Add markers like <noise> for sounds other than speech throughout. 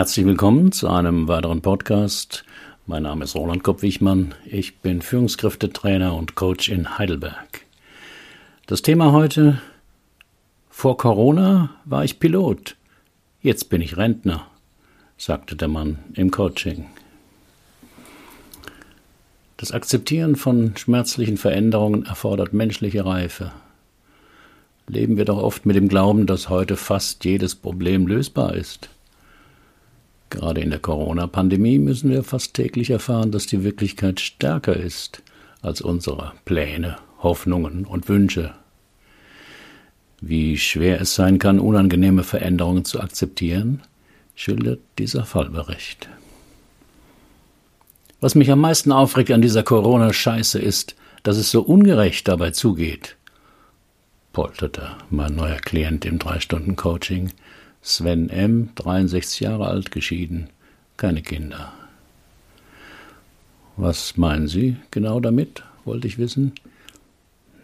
Herzlich willkommen zu einem weiteren Podcast. Mein Name ist Roland Kopp-Wichmann. Ich bin Führungskräftetrainer und Coach in Heidelberg. Das Thema heute: Vor Corona war ich Pilot. Jetzt bin ich Rentner, sagte der Mann im Coaching. Das Akzeptieren von schmerzlichen Veränderungen erfordert menschliche Reife. Leben wir doch oft mit dem Glauben, dass heute fast jedes Problem lösbar ist. Gerade in der Corona-Pandemie müssen wir fast täglich erfahren, dass die Wirklichkeit stärker ist als unsere Pläne, Hoffnungen und Wünsche. Wie schwer es sein kann, unangenehme Veränderungen zu akzeptieren, schildert dieser Fallbericht. Was mich am meisten aufregt an dieser Corona-Scheiße ist, dass es so ungerecht dabei zugeht, polterte mein neuer Klient im Drei-Stunden-Coaching, Sven M., 63 Jahre alt, geschieden, keine Kinder. Was meinen Sie genau damit? wollte ich wissen.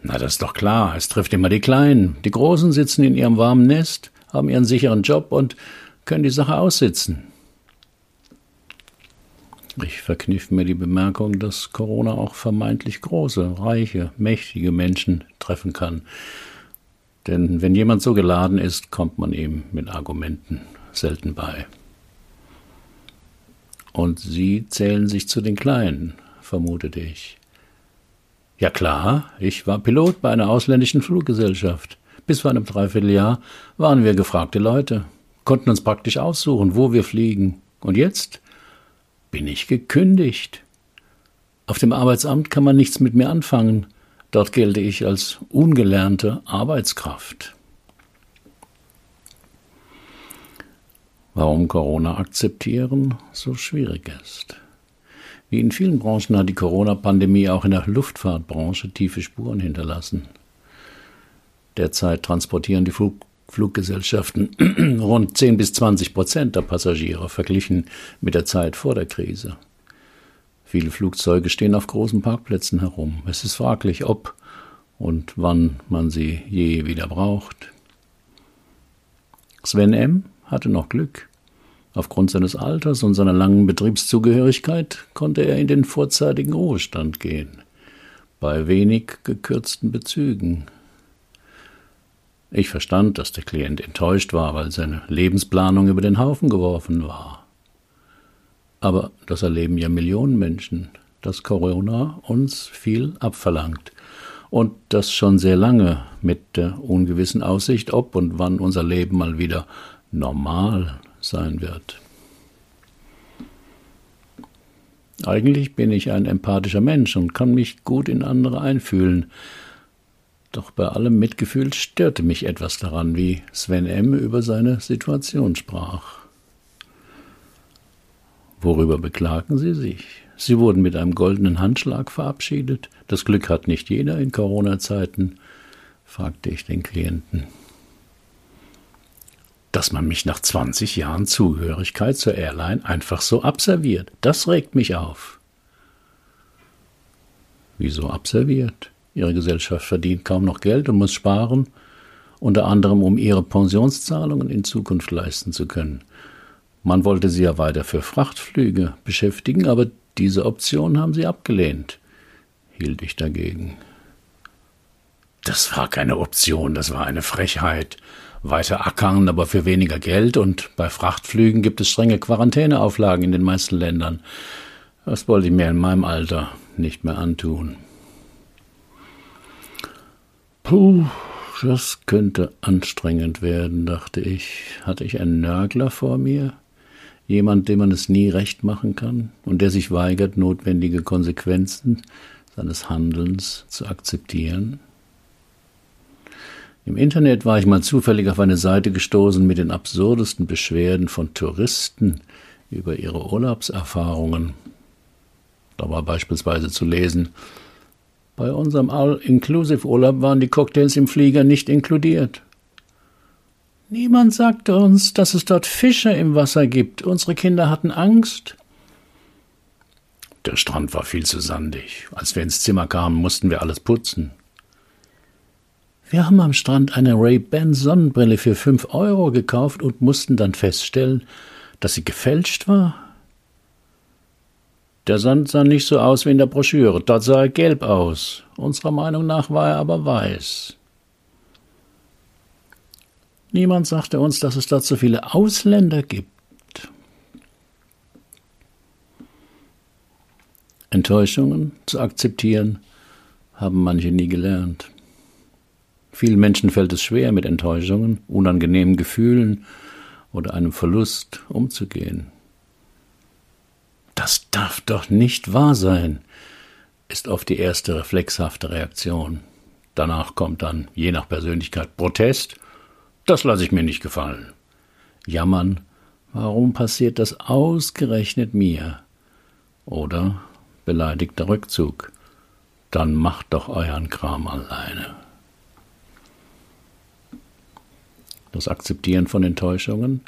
Na, das ist doch klar, es trifft immer die Kleinen. Die Großen sitzen in ihrem warmen Nest, haben ihren sicheren Job und können die Sache aussitzen. Ich verkniff mir die Bemerkung, dass Corona auch vermeintlich große, reiche, mächtige Menschen treffen kann, denn wenn jemand so geladen ist, kommt man ihm mit Argumenten selten bei. Und Sie zählen sich zu den Kleinen, vermutete ich. Ja klar, ich war Pilot bei einer ausländischen Fluggesellschaft. Bis vor einem Dreivierteljahr waren wir gefragte Leute, konnten uns praktisch aussuchen, wo wir fliegen. Und jetzt bin ich gekündigt. Auf dem Arbeitsamt kann man nichts mit mir anfangen, Dort gelte ich als ungelernte Arbeitskraft. Warum Corona akzeptieren so schwierig ist. Wie in vielen Branchen hat die Corona-Pandemie auch in der Luftfahrtbranche tiefe Spuren hinterlassen. Derzeit transportieren die Flug Fluggesellschaften <clears throat> rund 10 bis 20 Prozent der Passagiere verglichen mit der Zeit vor der Krise. Viele Flugzeuge stehen auf großen Parkplätzen herum. Es ist fraglich, ob und wann man sie je wieder braucht. Sven M. hatte noch Glück. Aufgrund seines Alters und seiner langen Betriebszugehörigkeit konnte er in den vorzeitigen Ruhestand gehen, bei wenig gekürzten Bezügen. Ich verstand, dass der Klient enttäuscht war, weil seine Lebensplanung über den Haufen geworfen war. Aber das erleben ja Millionen Menschen, dass Corona uns viel abverlangt. Und das schon sehr lange mit der ungewissen Aussicht, ob und wann unser Leben mal wieder normal sein wird. Eigentlich bin ich ein empathischer Mensch und kann mich gut in andere einfühlen. Doch bei allem Mitgefühl störte mich etwas daran, wie Sven M. über seine Situation sprach. Worüber beklagen Sie sich? Sie wurden mit einem goldenen Handschlag verabschiedet. Das Glück hat nicht jeder in Corona-Zeiten, fragte ich den Klienten. Dass man mich nach 20 Jahren Zugehörigkeit zur Airline einfach so abserviert, das regt mich auf. Wieso abserviert? Ihre Gesellschaft verdient kaum noch Geld und muss sparen, unter anderem um ihre Pensionszahlungen in Zukunft leisten zu können. Man wollte sie ja weiter für Frachtflüge beschäftigen, aber diese Option haben sie abgelehnt, hielt ich dagegen. Das war keine Option, das war eine Frechheit. Weiter ackern, aber für weniger Geld und bei Frachtflügen gibt es strenge Quarantäneauflagen in den meisten Ländern. Das wollte ich mir in meinem Alter nicht mehr antun. Puh, das könnte anstrengend werden, dachte ich. Hatte ich einen Nörgler vor mir? Jemand, dem man es nie recht machen kann und der sich weigert, notwendige Konsequenzen seines Handelns zu akzeptieren? Im Internet war ich mal zufällig auf eine Seite gestoßen mit den absurdesten Beschwerden von Touristen über ihre Urlaubserfahrungen. Da war beispielsweise zu lesen, bei unserem All-Inclusive-Urlaub waren die Cocktails im Flieger nicht inkludiert. Niemand sagte uns, dass es dort Fische im Wasser gibt. Unsere Kinder hatten Angst. Der Strand war viel zu sandig. Als wir ins Zimmer kamen, mussten wir alles putzen. Wir haben am Strand eine Ray-Ban Sonnenbrille für fünf Euro gekauft und mussten dann feststellen, dass sie gefälscht war? Der Sand sah nicht so aus wie in der Broschüre, dort sah er gelb aus. Unserer Meinung nach war er aber weiß. Niemand sagte uns, dass es dort so viele Ausländer gibt. Enttäuschungen zu akzeptieren, haben manche nie gelernt. Vielen Menschen fällt es schwer, mit Enttäuschungen, unangenehmen Gefühlen oder einem Verlust umzugehen. Das darf doch nicht wahr sein, ist oft die erste reflexhafte Reaktion. Danach kommt dann, je nach Persönlichkeit, Protest. Das lasse ich mir nicht gefallen. Jammern, warum passiert das ausgerechnet mir? Oder beleidigter Rückzug. Dann macht doch euren Kram alleine. Das Akzeptieren von Enttäuschungen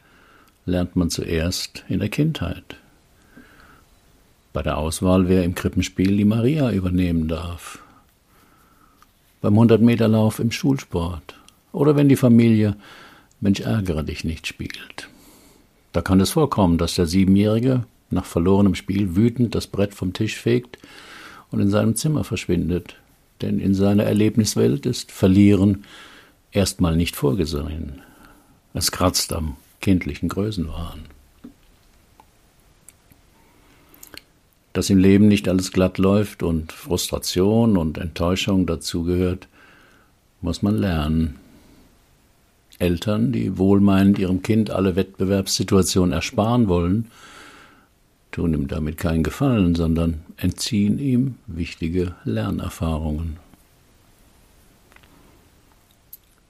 lernt man zuerst in der Kindheit. Bei der Auswahl, wer im Krippenspiel die Maria übernehmen darf. Beim 100-Meter-Lauf im Schulsport. Oder wenn die Familie Mensch ärgere dich nicht spielt. Da kann es vorkommen, dass der Siebenjährige nach verlorenem Spiel wütend das Brett vom Tisch fegt und in seinem Zimmer verschwindet. Denn in seiner Erlebniswelt ist Verlieren erstmal nicht vorgesehen. Es kratzt am kindlichen Größenwahn. Dass im Leben nicht alles glatt läuft und Frustration und Enttäuschung dazugehört, muss man lernen. Eltern, die wohlmeinend ihrem Kind alle Wettbewerbssituationen ersparen wollen, tun ihm damit keinen Gefallen, sondern entziehen ihm wichtige Lernerfahrungen.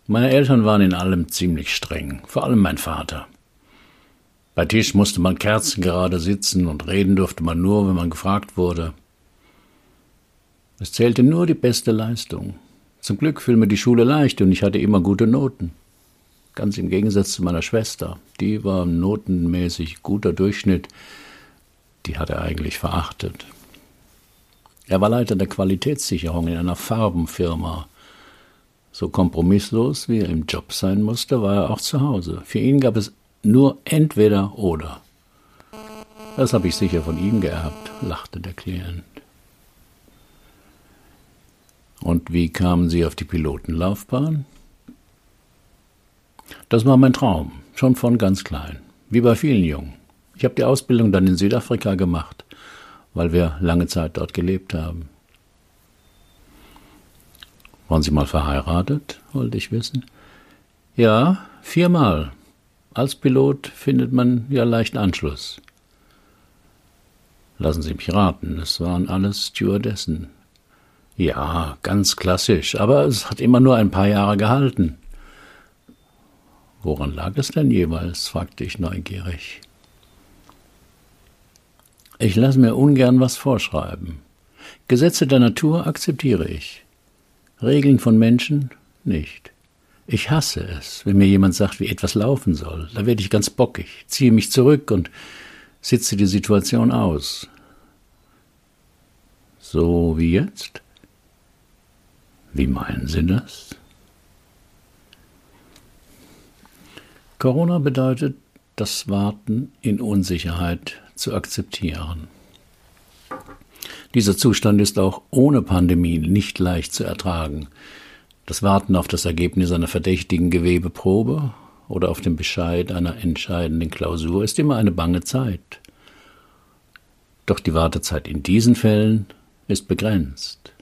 Meine Eltern waren in allem ziemlich streng, vor allem mein Vater. Bei Tisch musste man kerzengerade sitzen und reden durfte man nur, wenn man gefragt wurde. Es zählte nur die beste Leistung. Zum Glück fiel mir die Schule leicht und ich hatte immer gute Noten. Ganz im Gegensatz zu meiner Schwester. Die war notenmäßig guter Durchschnitt, die hat er eigentlich verachtet. Er war Leiter der Qualitätssicherung in einer Farbenfirma. So kompromisslos, wie er im Job sein musste, war er auch zu Hause. Für ihn gab es nur entweder oder. Das habe ich sicher von ihm geerbt, lachte der Klient. Und wie kamen Sie auf die Pilotenlaufbahn? Das war mein Traum, schon von ganz klein, wie bei vielen Jungen. Ich habe die Ausbildung dann in Südafrika gemacht, weil wir lange Zeit dort gelebt haben. Waren Sie mal verheiratet, wollte ich wissen. Ja, viermal. Als Pilot findet man ja leicht Anschluss. Lassen Sie mich raten, es waren alles Stewardessen. Ja, ganz klassisch, aber es hat immer nur ein paar Jahre gehalten. Woran lag es denn jeweils? fragte ich neugierig. Ich lasse mir ungern was vorschreiben. Gesetze der Natur akzeptiere ich. Regeln von Menschen nicht. Ich hasse es, wenn mir jemand sagt, wie etwas laufen soll. Da werde ich ganz bockig, ziehe mich zurück und sitze die Situation aus. So wie jetzt? Wie meinen Sie das? Corona bedeutet das Warten in Unsicherheit zu akzeptieren. Dieser Zustand ist auch ohne Pandemie nicht leicht zu ertragen. Das Warten auf das Ergebnis einer verdächtigen Gewebeprobe oder auf den Bescheid einer entscheidenden Klausur ist immer eine bange Zeit. Doch die Wartezeit in diesen Fällen ist begrenzt.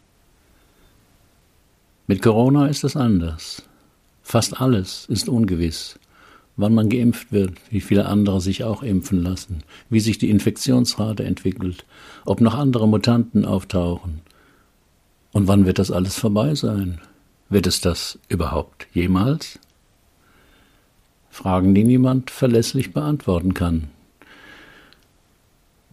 Mit Corona ist es anders. Fast alles ist ungewiss wann man geimpft wird, wie viele andere sich auch impfen lassen, wie sich die Infektionsrate entwickelt, ob noch andere Mutanten auftauchen. Und wann wird das alles vorbei sein? Wird es das überhaupt jemals? Fragen, die niemand verlässlich beantworten kann.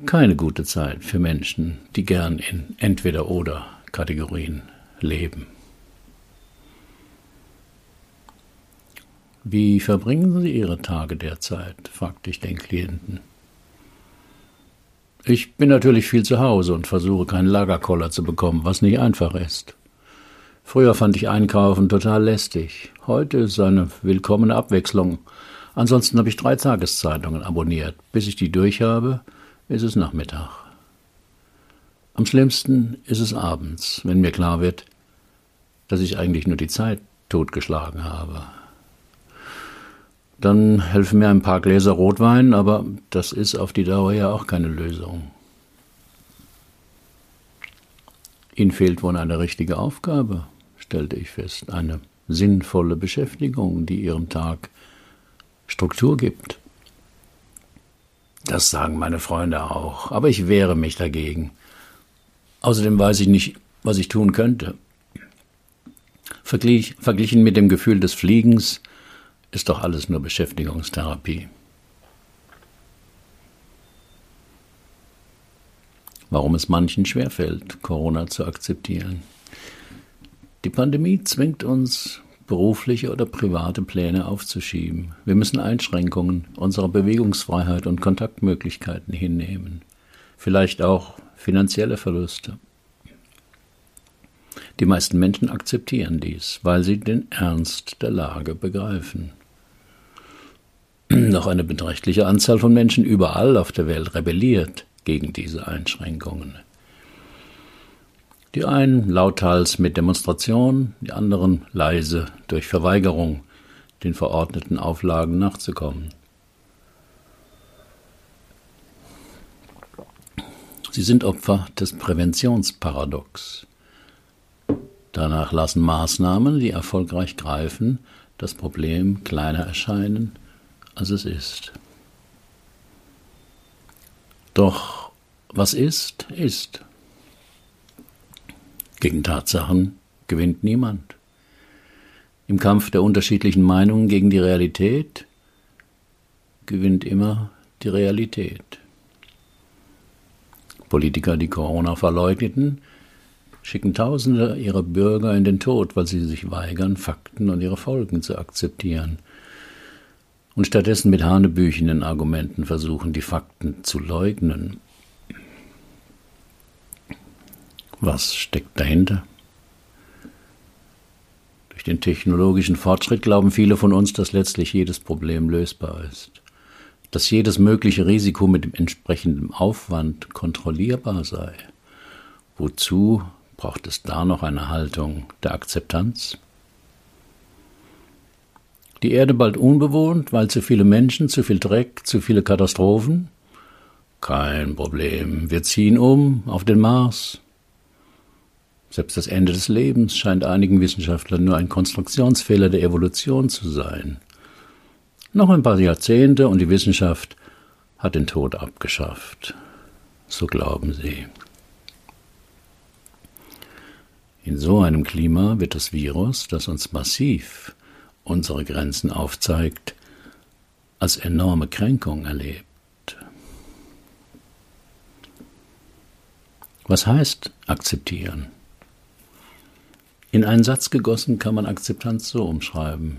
Keine gute Zeit für Menschen, die gern in entweder oder Kategorien leben. Wie verbringen Sie Ihre Tage derzeit? fragte ich den Klienten. Ich bin natürlich viel zu Hause und versuche keinen Lagerkoller zu bekommen, was nicht einfach ist. Früher fand ich Einkaufen total lästig. Heute ist eine willkommene Abwechslung. Ansonsten habe ich drei Tageszeitungen abonniert. Bis ich die durch habe, ist es Nachmittag. Am schlimmsten ist es abends, wenn mir klar wird, dass ich eigentlich nur die Zeit totgeschlagen habe. Dann helfen mir ein paar Gläser Rotwein, aber das ist auf die Dauer ja auch keine Lösung. Ihnen fehlt wohl eine richtige Aufgabe, stellte ich fest, eine sinnvolle Beschäftigung, die Ihrem Tag Struktur gibt. Das sagen meine Freunde auch, aber ich wehre mich dagegen. Außerdem weiß ich nicht, was ich tun könnte. Verglich, verglichen mit dem Gefühl des Fliegens ist doch alles nur Beschäftigungstherapie. Warum es manchen schwerfällt, Corona zu akzeptieren. Die Pandemie zwingt uns, berufliche oder private Pläne aufzuschieben. Wir müssen Einschränkungen unserer Bewegungsfreiheit und Kontaktmöglichkeiten hinnehmen. Vielleicht auch finanzielle Verluste. Die meisten Menschen akzeptieren dies, weil sie den Ernst der Lage begreifen. <clears throat> Noch eine beträchtliche Anzahl von Menschen überall auf der Welt rebelliert gegen diese Einschränkungen. Die einen lauthals mit Demonstrationen, die anderen leise durch Verweigerung, den verordneten Auflagen nachzukommen. Sie sind Opfer des Präventionsparadox. Danach lassen Maßnahmen, die erfolgreich greifen, das Problem kleiner erscheinen, als es ist. Doch was ist, ist. Gegen Tatsachen gewinnt niemand. Im Kampf der unterschiedlichen Meinungen gegen die Realität gewinnt immer die Realität. Politiker, die Corona verleugneten, schicken Tausende ihrer Bürger in den Tod, weil sie sich weigern, Fakten und ihre Folgen zu akzeptieren und stattdessen mit hanebüchenden Argumenten versuchen, die Fakten zu leugnen Was steckt dahinter? Durch den technologischen Fortschritt glauben viele von uns, dass letztlich jedes Problem lösbar ist, dass jedes mögliche Risiko mit dem entsprechenden Aufwand kontrollierbar sei. Wozu braucht es da noch eine Haltung der Akzeptanz? Die Erde bald unbewohnt, weil zu viele Menschen, zu viel Dreck, zu viele Katastrophen? Kein Problem. Wir ziehen um auf den Mars. Selbst das Ende des Lebens scheint einigen Wissenschaftlern nur ein Konstruktionsfehler der Evolution zu sein. Noch ein paar Jahrzehnte und die Wissenschaft hat den Tod abgeschafft. So glauben sie. In so einem Klima wird das Virus, das uns massiv unsere Grenzen aufzeigt, als enorme Kränkung erlebt. Was heißt akzeptieren? In einen Satz gegossen kann man Akzeptanz so umschreiben.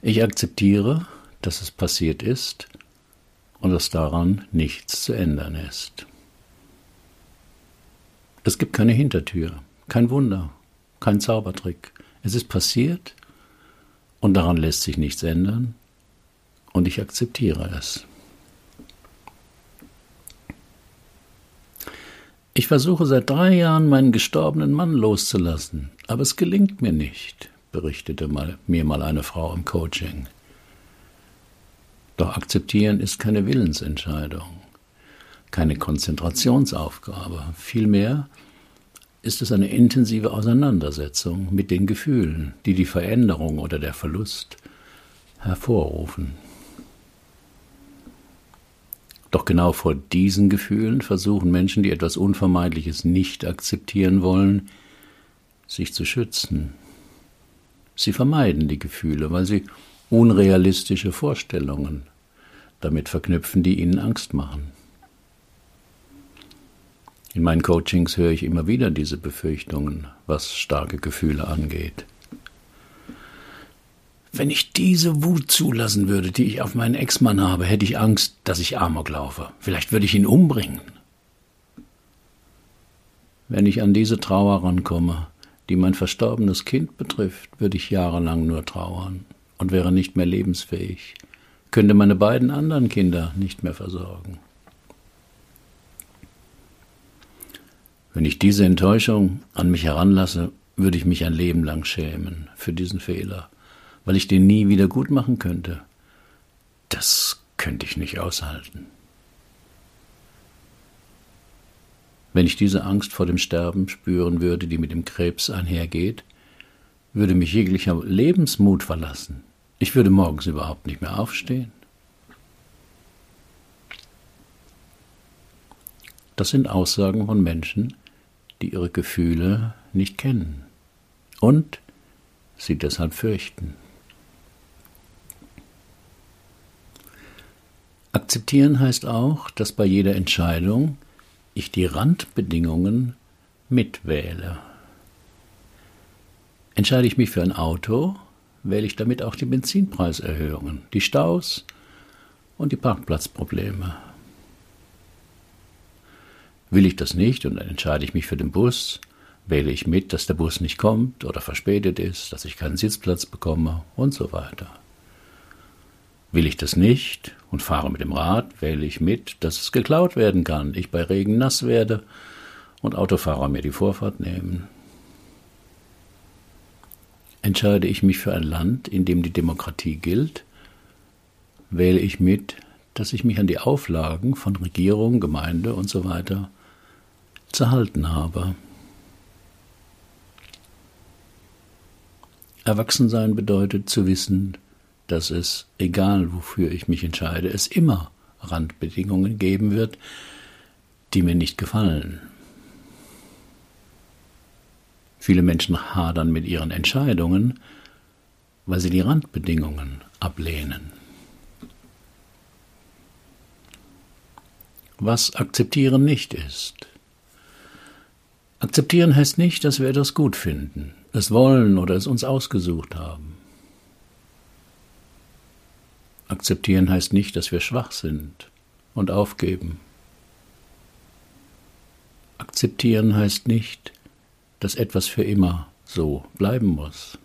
Ich akzeptiere, dass es passiert ist und dass daran nichts zu ändern ist. Es gibt keine Hintertür, kein Wunder, kein Zaubertrick. Es ist passiert und daran lässt sich nichts ändern und ich akzeptiere es. Ich versuche seit drei Jahren, meinen gestorbenen Mann loszulassen, aber es gelingt mir nicht, berichtete mal, mir mal eine Frau im Coaching. Doch akzeptieren ist keine Willensentscheidung, keine Konzentrationsaufgabe. Vielmehr ist es eine intensive Auseinandersetzung mit den Gefühlen, die die Veränderung oder der Verlust hervorrufen. Doch genau vor diesen Gefühlen versuchen Menschen, die etwas Unvermeidliches nicht akzeptieren wollen, sich zu schützen. Sie vermeiden die Gefühle, weil sie unrealistische Vorstellungen damit verknüpfen, die ihnen Angst machen. In meinen Coachings höre ich immer wieder diese Befürchtungen, was starke Gefühle angeht. Wenn ich diese Wut zulassen würde, die ich auf meinen Ex-Mann habe, hätte ich Angst, dass ich Amok laufe. Vielleicht würde ich ihn umbringen. Wenn ich an diese Trauer rankomme, die mein verstorbenes Kind betrifft, würde ich jahrelang nur trauern und wäre nicht mehr lebensfähig, könnte meine beiden anderen Kinder nicht mehr versorgen. Wenn ich diese Enttäuschung an mich heranlasse, würde ich mich ein Leben lang schämen für diesen Fehler, weil ich den nie wieder gut machen könnte. Das könnte ich nicht aushalten. Wenn ich diese Angst vor dem Sterben spüren würde, die mit dem Krebs einhergeht, würde mich jeglicher Lebensmut verlassen. Ich würde morgens überhaupt nicht mehr aufstehen. Das sind Aussagen von Menschen, die ihre Gefühle nicht kennen und sie deshalb fürchten. Akzeptieren heißt auch, dass bei jeder Entscheidung ich die Randbedingungen mitwähle. Entscheide ich mich für ein Auto, wähle ich damit auch die Benzinpreiserhöhungen, die Staus und die Parkplatzprobleme. Will ich das nicht und dann entscheide ich mich für den Bus, wähle ich mit, dass der Bus nicht kommt oder verspätet ist, dass ich keinen Sitzplatz bekomme und so weiter. Will ich das nicht und fahre mit dem Rad, wähle ich mit, dass es geklaut werden kann, ich bei Regen nass werde und Autofahrer mir die Vorfahrt nehmen. Entscheide ich mich für ein Land, in dem die Demokratie gilt, wähle ich mit, dass ich mich an die Auflagen von Regierung, Gemeinde und so weiter zu halten habe. Erwachsensein bedeutet zu wissen, dass es, egal wofür ich mich entscheide, es immer Randbedingungen geben wird, die mir nicht gefallen. Viele Menschen hadern mit ihren Entscheidungen, weil sie die Randbedingungen ablehnen. Was akzeptieren nicht ist. Akzeptieren heißt nicht, dass wir etwas gut finden, es wollen oder es uns ausgesucht haben. Akzeptieren heißt nicht, dass wir schwach sind und aufgeben. Akzeptieren heißt nicht, dass etwas für immer so bleiben muss.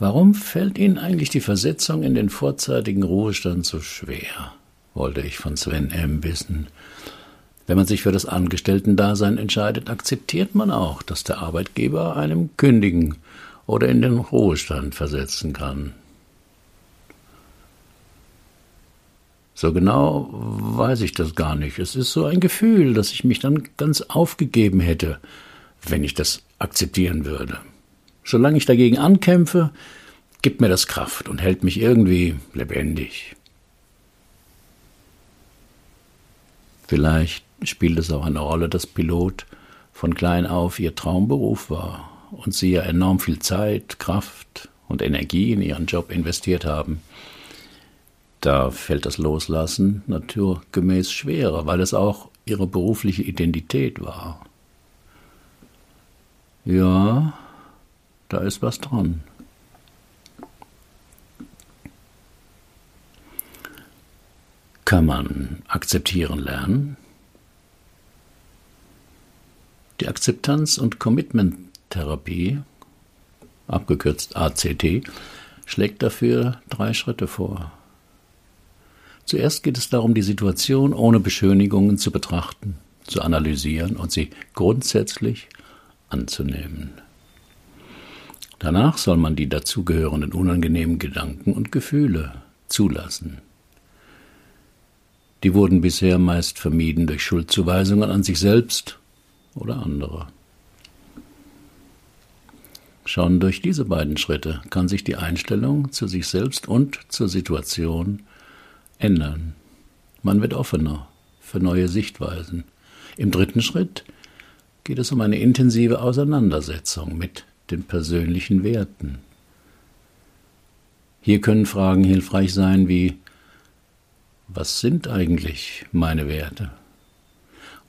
Warum fällt Ihnen eigentlich die Versetzung in den vorzeitigen Ruhestand so schwer? Wollte ich von Sven M. wissen. Wenn man sich für das Angestellten-Dasein entscheidet, akzeptiert man auch, dass der Arbeitgeber einem kündigen oder in den Ruhestand versetzen kann. So genau weiß ich das gar nicht. Es ist so ein Gefühl, dass ich mich dann ganz aufgegeben hätte, wenn ich das akzeptieren würde. Solange ich dagegen ankämpfe, gibt mir das Kraft und hält mich irgendwie lebendig. Vielleicht spielt es auch eine Rolle, dass Pilot von klein auf ihr Traumberuf war und sie ja enorm viel Zeit, Kraft und Energie in ihren Job investiert haben, da fällt das Loslassen naturgemäß schwerer, weil es auch ihre berufliche Identität war. Ja, da ist was dran. Kann man akzeptieren lernen? Die Akzeptanz- und Commitment Therapie, abgekürzt ACT, schlägt dafür drei Schritte vor. Zuerst geht es darum, die Situation ohne Beschönigungen zu betrachten, zu analysieren und sie grundsätzlich anzunehmen. Danach soll man die dazugehörenden unangenehmen Gedanken und Gefühle zulassen. Die wurden bisher meist vermieden durch Schuldzuweisungen an sich selbst oder andere. Schon durch diese beiden Schritte kann sich die Einstellung zu sich selbst und zur Situation ändern. Man wird offener für neue Sichtweisen. Im dritten Schritt geht es um eine intensive Auseinandersetzung mit den persönlichen Werten. Hier können Fragen hilfreich sein wie Was sind eigentlich meine Werte?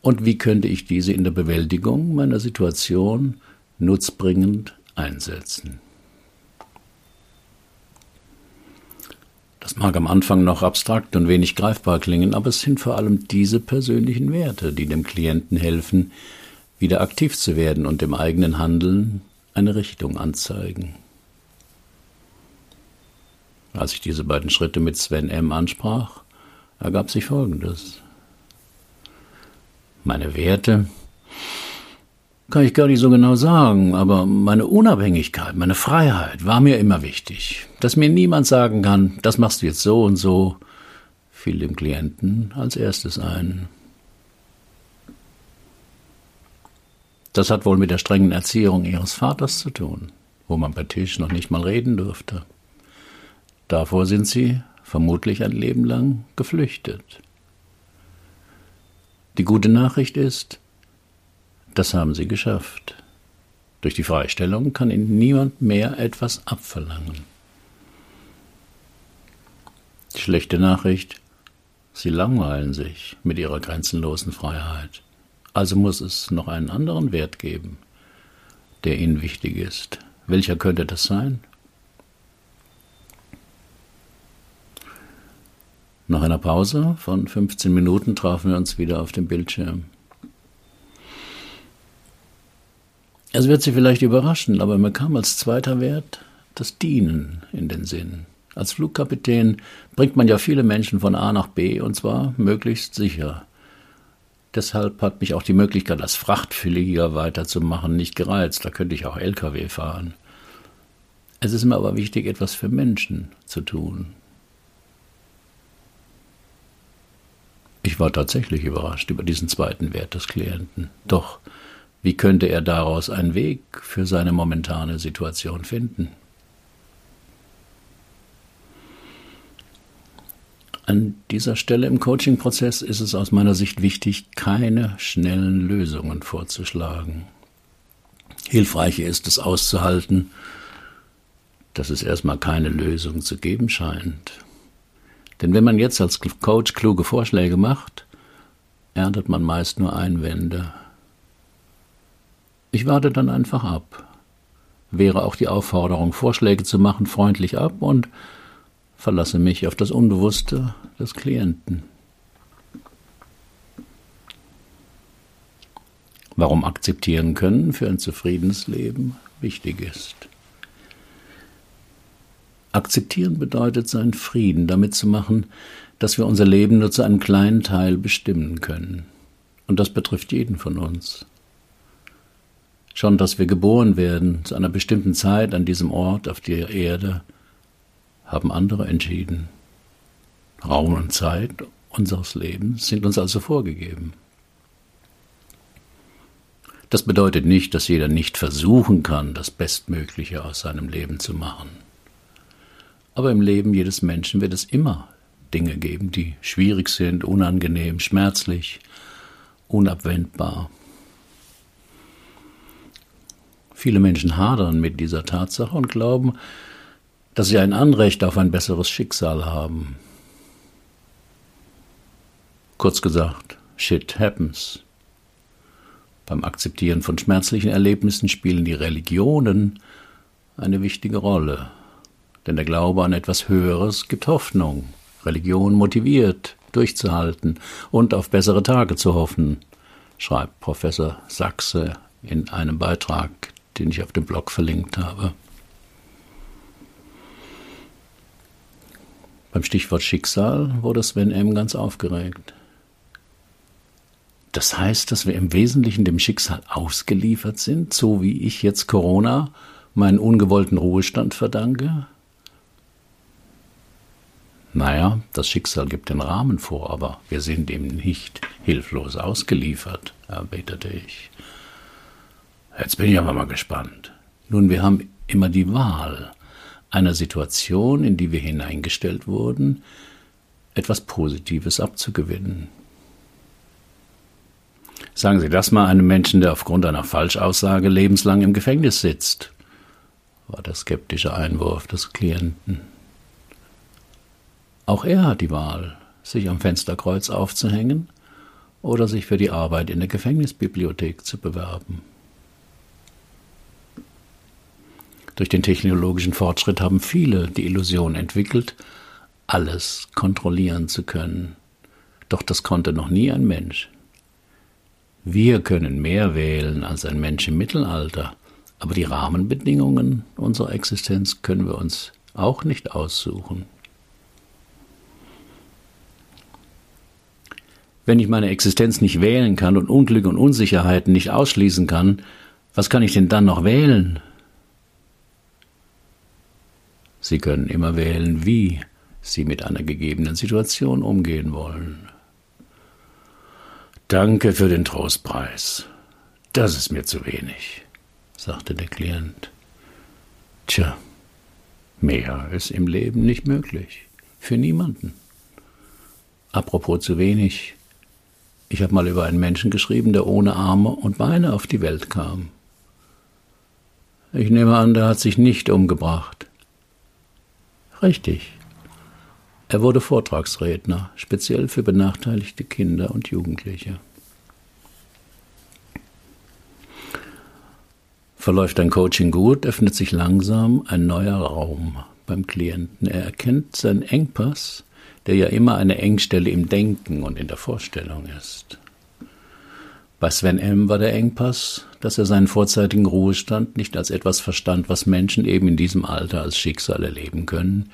Und wie könnte ich diese in der Bewältigung meiner Situation nutzbringend einsetzen. Das mag am Anfang noch abstrakt und wenig greifbar klingen, aber es sind vor allem diese persönlichen Werte, die dem Klienten helfen, wieder aktiv zu werden und dem eigenen Handeln eine Richtung anzeigen. Als ich diese beiden Schritte mit Sven M. ansprach, ergab sich Folgendes. Meine Werte kann ich gar nicht so genau sagen, aber meine Unabhängigkeit, meine Freiheit war mir immer wichtig. Dass mir niemand sagen kann, das machst du jetzt so und so, fiel dem Klienten als erstes ein. Das hat wohl mit der strengen Erziehung ihres Vaters zu tun, wo man bei Tisch noch nicht mal reden durfte. Davor sind sie vermutlich ein Leben lang geflüchtet. Die gute Nachricht ist, das haben sie geschafft. Durch die Freistellung kann ihnen niemand mehr etwas abverlangen. Die schlechte Nachricht, sie langweilen sich mit ihrer grenzenlosen Freiheit. Also muss es noch einen anderen Wert geben, der ihnen wichtig ist. Welcher könnte das sein? Nach einer Pause von 15 Minuten trafen wir uns wieder auf dem Bildschirm. Es wird Sie vielleicht überraschen, aber mir kam als zweiter Wert das Dienen in den Sinn. Als Flugkapitän bringt man ja viele Menschen von A nach B und zwar möglichst sicher. Deshalb hat mich auch die Möglichkeit, als Frachtflieger weiterzumachen, nicht gereizt. Da könnte ich auch Lkw fahren. Es ist mir aber wichtig, etwas für Menschen zu tun. War tatsächlich überrascht über diesen zweiten Wert des Klienten. Doch wie könnte er daraus einen Weg für seine momentane Situation finden? An dieser Stelle im Coaching-Prozess ist es aus meiner Sicht wichtig, keine schnellen Lösungen vorzuschlagen. Hilfreich ist es auszuhalten, dass es erstmal keine Lösung zu geben scheint. Denn wenn man jetzt als Coach kluge Vorschläge macht, erntet man meist nur Einwände. Ich warte dann einfach ab, wehre auch die Aufforderung, Vorschläge zu machen, freundlich ab und verlasse mich auf das Unbewusste des Klienten. Warum akzeptieren können für ein zufriedenes Leben wichtig ist. Akzeptieren bedeutet, seinen Frieden damit zu machen, dass wir unser Leben nur zu einem kleinen Teil bestimmen können. Und das betrifft jeden von uns. Schon, dass wir geboren werden zu einer bestimmten Zeit an diesem Ort auf der Erde, haben andere entschieden. Raum und Zeit unseres Lebens sind uns also vorgegeben. Das bedeutet nicht, dass jeder nicht versuchen kann, das Bestmögliche aus seinem Leben zu machen. Aber im Leben jedes Menschen wird es immer Dinge geben, die schwierig sind, unangenehm, schmerzlich, unabwendbar. Viele Menschen hadern mit dieser Tatsache und glauben, dass sie ein Anrecht auf ein besseres Schicksal haben. Kurz gesagt, shit happens. Beim Akzeptieren von schmerzlichen Erlebnissen spielen die Religionen eine wichtige Rolle. Denn der Glaube an etwas Höheres gibt Hoffnung. Religion motiviert, durchzuhalten und auf bessere Tage zu hoffen, schreibt Professor Sachse in einem Beitrag, den ich auf dem Blog verlinkt habe. Beim Stichwort Schicksal wurde Sven M. ganz aufgeregt. Das heißt, dass wir im Wesentlichen dem Schicksal ausgeliefert sind, so wie ich jetzt Corona meinen ungewollten Ruhestand verdanke? Naja, das Schicksal gibt den Rahmen vor, aber wir sind ihm nicht hilflos ausgeliefert, erwiderte ich. Jetzt bin ich aber mal gespannt. Nun, wir haben immer die Wahl, einer Situation, in die wir hineingestellt wurden, etwas Positives abzugewinnen. Sagen Sie das mal einem Menschen, der aufgrund einer Falschaussage lebenslang im Gefängnis sitzt, war der skeptische Einwurf des Klienten. Auch er hat die Wahl, sich am Fensterkreuz aufzuhängen oder sich für die Arbeit in der Gefängnisbibliothek zu bewerben. Durch den technologischen Fortschritt haben viele die Illusion entwickelt, alles kontrollieren zu können. Doch das konnte noch nie ein Mensch. Wir können mehr wählen als ein Mensch im Mittelalter, Aber die Rahmenbedingungen unserer Existenz können wir uns auch nicht aussuchen. Wenn ich meine Existenz nicht wählen kann und Unglück und Unsicherheiten nicht ausschließen kann, was kann ich denn dann noch wählen? Sie können immer wählen, wie Sie mit einer gegebenen Situation umgehen wollen. Danke für den Trostpreis. Das ist mir zu wenig, sagte der Klient. Tja, mehr ist im Leben nicht möglich. Für niemanden. Apropos zu wenig. Ich habe mal über einen Menschen geschrieben, der ohne Arme und Beine auf die Welt kam. Ich nehme an, der hat sich nicht umgebracht. Richtig. Er wurde Vortragsredner, speziell für benachteiligte Kinder und Jugendliche. Verläuft ein Coaching gut, öffnet sich langsam ein neuer Raum beim Klienten. Er erkennt seinen Engpass, der ja immer eine Engstelle im Denken und in der Vorstellung ist. Bei Sven M. war der Engpass, dass er seinen vorzeitigen Ruhestand nicht als etwas verstand, was Menschen eben in diesem Alter als Schicksal erleben können.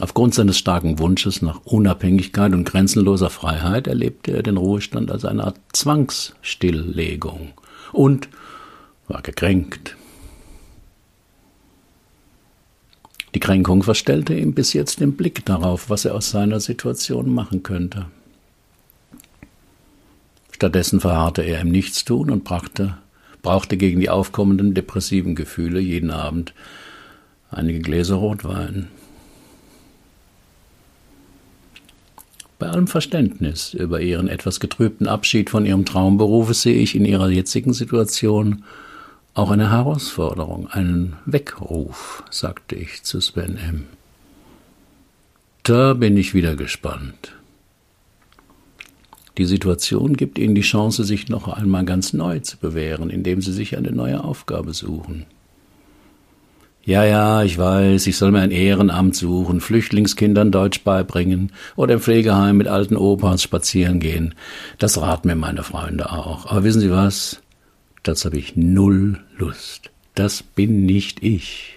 Aufgrund seines starken Wunsches nach Unabhängigkeit und grenzenloser Freiheit erlebte er den Ruhestand als eine Art Zwangsstilllegung und war gekränkt. Die Kränkung verstellte ihm bis jetzt den Blick darauf, was er aus seiner Situation machen könnte. Stattdessen verharrte er im Nichtstun und brachte, brauchte gegen die aufkommenden depressiven Gefühle jeden Abend einige Gläser Rotwein. Bei allem Verständnis über ihren etwas getrübten Abschied von ihrem Traumberuf sehe ich in ihrer jetzigen Situation auch eine Herausforderung, einen Weckruf, sagte ich zu Sven M. Da bin ich wieder gespannt. Die Situation gibt ihnen die Chance, sich noch einmal ganz neu zu bewähren, indem sie sich eine neue Aufgabe suchen. Ja, ja, ich weiß, ich soll mir ein Ehrenamt suchen, Flüchtlingskindern Deutsch beibringen oder im Pflegeheim mit alten Opas spazieren gehen. Das raten mir meine Freunde auch. Aber wissen Sie was? Das habe ich null Lust. Das bin nicht ich.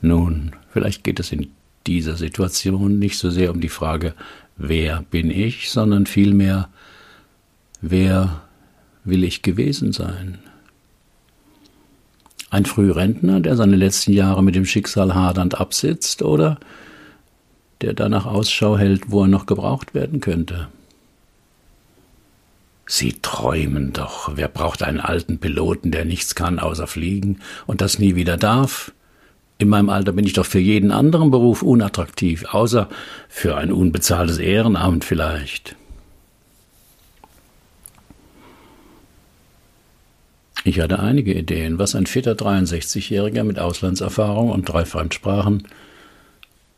Nun, vielleicht geht es in dieser Situation nicht so sehr um die Frage, wer bin ich, sondern vielmehr, wer will ich gewesen sein? Ein Frührentner, der seine letzten Jahre mit dem Schicksal hadernd absitzt, oder der danach Ausschau hält, wo er noch gebraucht werden könnte? Sie träumen doch. Wer braucht einen alten Piloten, der nichts kann außer fliegen und das nie wieder darf? In meinem Alter bin ich doch für jeden anderen Beruf unattraktiv, außer für ein unbezahltes Ehrenamt vielleicht. Ich hatte einige Ideen, was ein fitter 63-Jähriger mit Auslandserfahrung und drei Fremdsprachen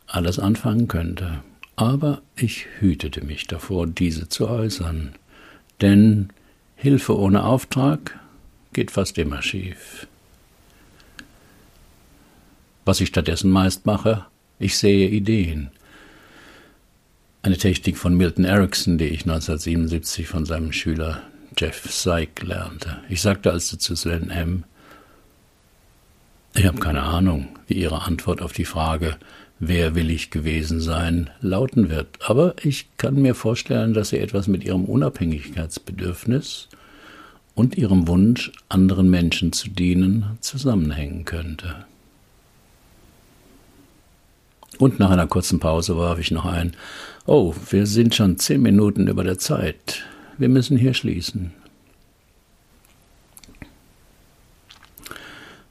alles anfangen könnte. Aber ich hütete mich davor, diese zu äußern. Denn Hilfe ohne Auftrag geht fast immer schief. Was ich stattdessen meist mache, ich sehe Ideen. Eine Technik von Milton Erickson, die ich 1977 von seinem Schüler Jeff Syke lernte. Ich sagte also zu Sven M., ich habe keine Ahnung, wie Ihre Antwort auf die Frage, wer will ich gewesen sein, lauten wird, aber ich kann mir vorstellen, dass sie etwas mit Ihrem Unabhängigkeitsbedürfnis und Ihrem Wunsch, anderen Menschen zu dienen, zusammenhängen könnte. Und nach einer kurzen Pause warf ich noch ein, oh, wir sind schon zehn Minuten über der Zeit. Wir müssen hier schließen.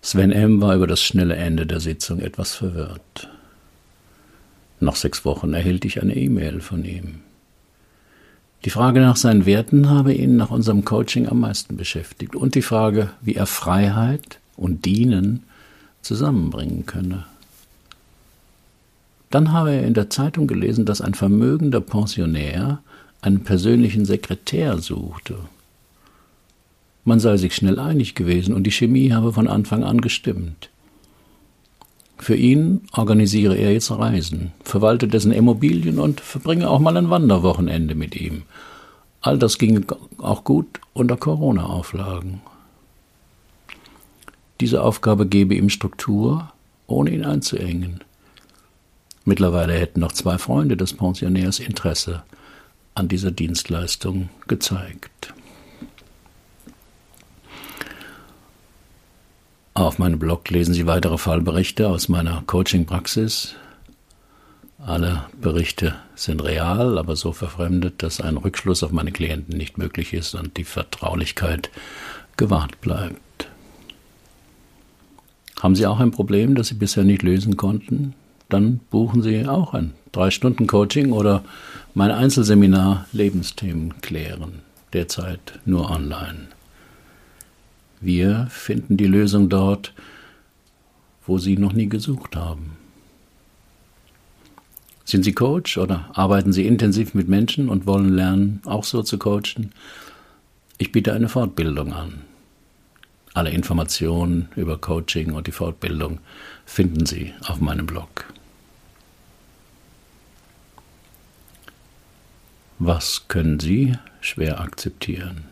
Sven M. war über das schnelle Ende der Sitzung etwas verwirrt. Nach sechs Wochen erhielt ich eine E-Mail von ihm. Die Frage nach seinen Werten habe ihn nach unserem Coaching am meisten beschäftigt und die Frage, wie er Freiheit und Dienen zusammenbringen könne. Dann habe er in der Zeitung gelesen, dass ein vermögender Pensionär einen persönlichen Sekretär suchte. Man sei sich schnell einig gewesen und die Chemie habe von Anfang an gestimmt. Für ihn organisiere er jetzt Reisen, verwalte dessen Immobilien und verbringe auch mal ein Wanderwochenende mit ihm. All das ging auch gut unter Corona-Auflagen. Diese Aufgabe gebe ihm Struktur, ohne ihn einzuengen. Mittlerweile hätten noch zwei Freunde des Pensionärs Interesse an dieser Dienstleistung gezeigt. Auf meinem Blog lesen Sie weitere Fallberichte aus meiner Coaching-Praxis. Alle Berichte sind real, aber so verfremdet, dass ein Rückschluss auf meine Klienten nicht möglich ist und die Vertraulichkeit gewahrt bleibt. Haben Sie auch ein Problem, das Sie bisher nicht lösen konnten? Dann buchen Sie auch ein 3-Stunden-Coaching oder mein Einzelseminar Lebensthemen klären, derzeit nur online. Wir finden die Lösung dort, wo Sie noch nie gesucht haben. Sind Sie Coach oder arbeiten Sie intensiv mit Menschen und wollen lernen, auch so zu coachen? Ich biete eine Fortbildung an. Alle Informationen über Coaching und die Fortbildung finden Sie auf meinem Blog. Was können Sie schwer akzeptieren?